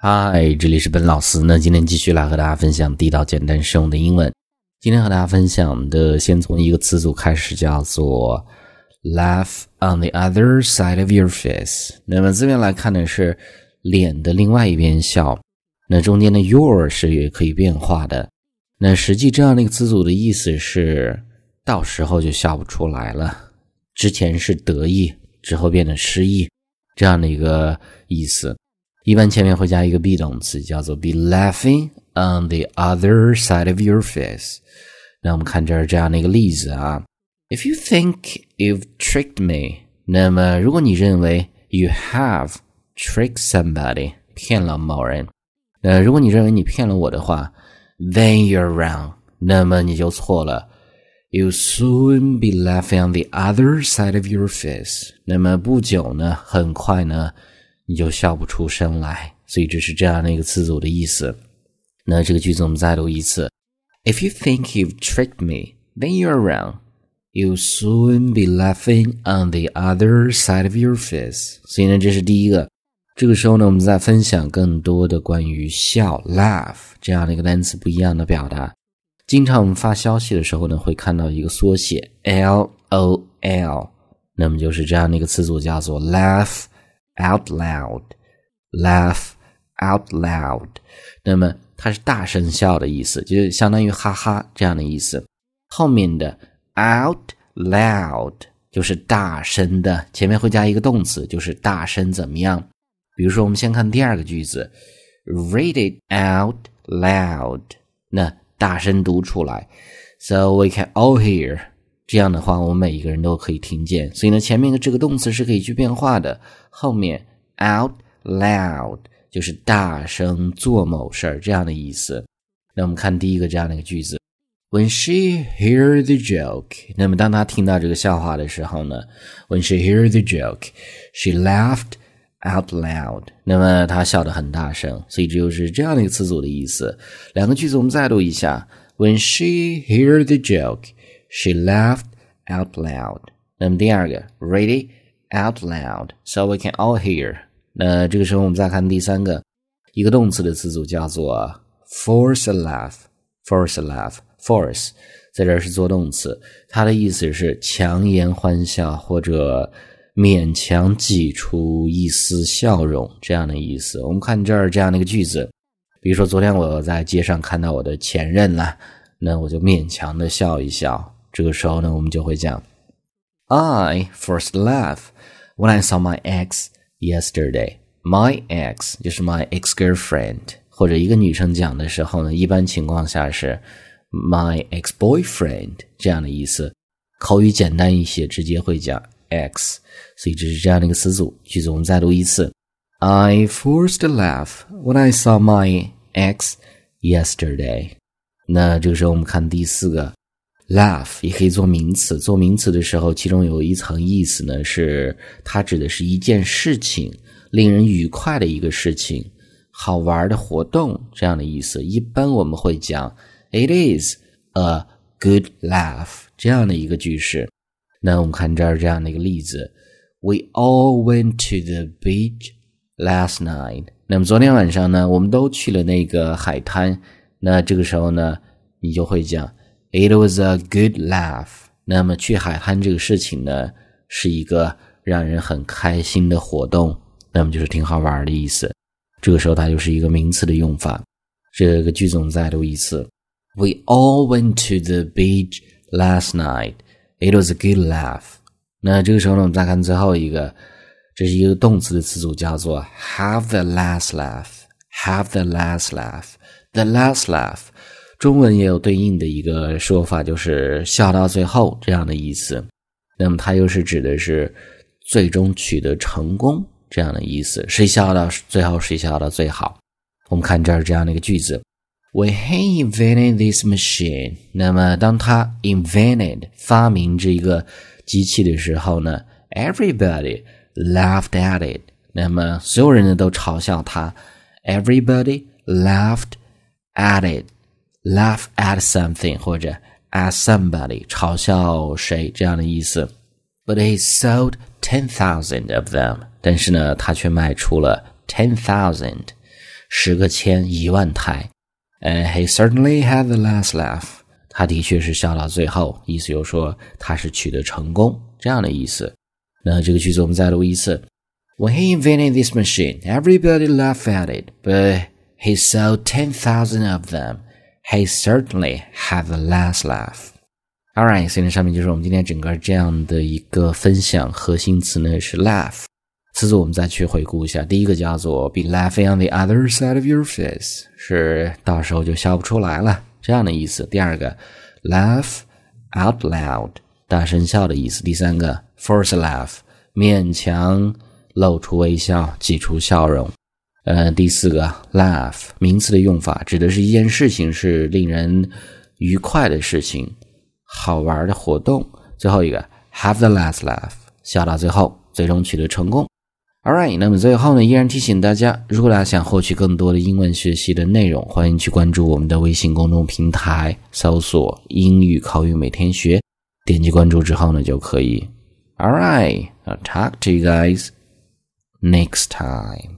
嗨，这里是本老师。那今天继续来和大家分享地道、简单、实用的英文。今天和大家分享的，先从一个词组开始，叫做 “laugh on the other side of your face”。那么字面来看呢，是脸的另外一边笑。那中间的 “your” 是也可以变化的。那实际这样的一个词组的意思是，到时候就笑不出来了。之前是得意，之后变得失意，这样的一个意思。一般前面会加一个 be 动词，叫做 be laughing on the other side of your face。那我们看这儿这样的一个例子啊，If you think you've tricked me，那么如果你认为 you have tricked somebody，骗了某人，那如果你认为你骗了我的话，then you're wrong，那么你就错了。You soon be laughing on the other side of your face。那么不久呢，很快呢。 你就笑不出声来，所以这是这样的一个词组的意思。那这个句子我们再读一次：If you think you've tricked me, then you're wrong. You'll soon be laughing on the other side of your face. 所以呢，这是第一个。这个时候呢，我们再分享更多的关于笑 这样的一个单词不一样的表达。经常我们发消息的时候呢，会看到一个缩写 “LOL”，那么就是这样的一个词组，叫做 laugh。Out loud, laugh out loud，那么它是大声笑的意思，就是相当于哈哈这样的意思。后面的 out loud 就是大声的，前面会加一个动词，就是大声怎么样？比如说，我们先看第二个句子，read it out loud，那大声读出来，so we can all hear。这样的话，我们每一个人都可以听见。所以呢，前面的这个动词是可以去变化的。后面 out loud 就是大声做某事儿这样的意思。那我们看第一个这样的一个句子：When she hear the joke，那么当她听到这个笑话的时候呢，When she hear the joke，she laughed out loud。那么她笑得很大声。所以这就是这样的一个词组的意思。两个句子我们再读一下：When she hear the joke。She laughed out loud。那么第二个，read it out loud so we can all hear。那这个时候我们再看第三个，一个动词的词组叫做 force a laugh。force a laugh，force 在这儿是做动词，它的意思是强颜欢笑或者勉强挤出一丝笑容这样的意思。我们看这儿这样的一个句子，比如说昨天我在街上看到我的前任了，那我就勉强的笑一笑。这个时候呢，我们就会讲，I first laugh when I saw my ex yesterday. My ex 就是 my ex girlfriend，或者一个女生讲的时候呢，一般情况下是 my ex boyfriend 这样的意思。口语简单一些，直接会讲 ex，所以这是这样的一个词组。句子我们再读一次：I forced a laugh when I saw my ex yesterday。那这个时候我们看第四个。Laugh 也可以做名词，做名词的时候，其中有一层意思呢，是它指的是一件事情，令人愉快的一个事情，好玩的活动这样的意思。一般我们会讲 It is a good laugh 这样的一个句式。那我们看这儿这样的一个例子：We all went to the beach last night。那么昨天晚上呢，我们都去了那个海滩。那这个时候呢，你就会讲。It was a good laugh。那么去海滩这个事情呢，是一个让人很开心的活动，那么就是挺好玩的意思。这个时候它就是一个名词的用法。这个句子我们再读一次：We all went to the beach last night. It was a good laugh。那这个时候呢，我们再看最后一个，这是一个动词的词组，叫做 have the last laugh。have the last laugh。the last laugh。中文也有对应的一个说法，就是笑到最后这样的意思。那么它又是指的是最终取得成功这样的意思。谁笑到最后，谁笑到最好。我们看这儿这样的一个句子：When he invented this machine，那么当他 invented 发明这一个机器的时候呢，everybody laughed at it。那么所有人呢都嘲笑他，everybody laughed at it。laugh at something 或者 at somebody 嘲笑谁这样的意思。But he sold ten thousand of them，但是呢，他却卖出了 ten thousand， 十个千一万台。呃，He certainly had the last laugh。他的确是笑到最后，意思就是说他是取得成功这样的意思。那这个句子我们再读一次。When he invented this machine, everybody laughed at it, but he sold 10,000 of them. He certainly had the last laugh. All right，所以呢，上面就是我们今天整个这样的一个分享，核心词呢是 laugh。词组我们再去回顾一下，第一个叫做 be laughing on the other side of your face，是到时候就笑不出来了这样的意思。第二个 laugh out loud，大声笑的意思。第三个 force laugh，勉强露出微笑，挤出笑容。呃，第四个 laugh 名词的用法指的是一件事情是令人愉快的事情，好玩的活动。最后一个 have the last laugh，笑到最后，最终取得成功。All right，那么最后呢，依然提醒大家，如果大家想获取更多的英文学习的内容，欢迎去关注我们的微信公众平台，搜索“英语口语每天学”，点击关注之后呢，就可以。Alright，I'll talk to you guys next time.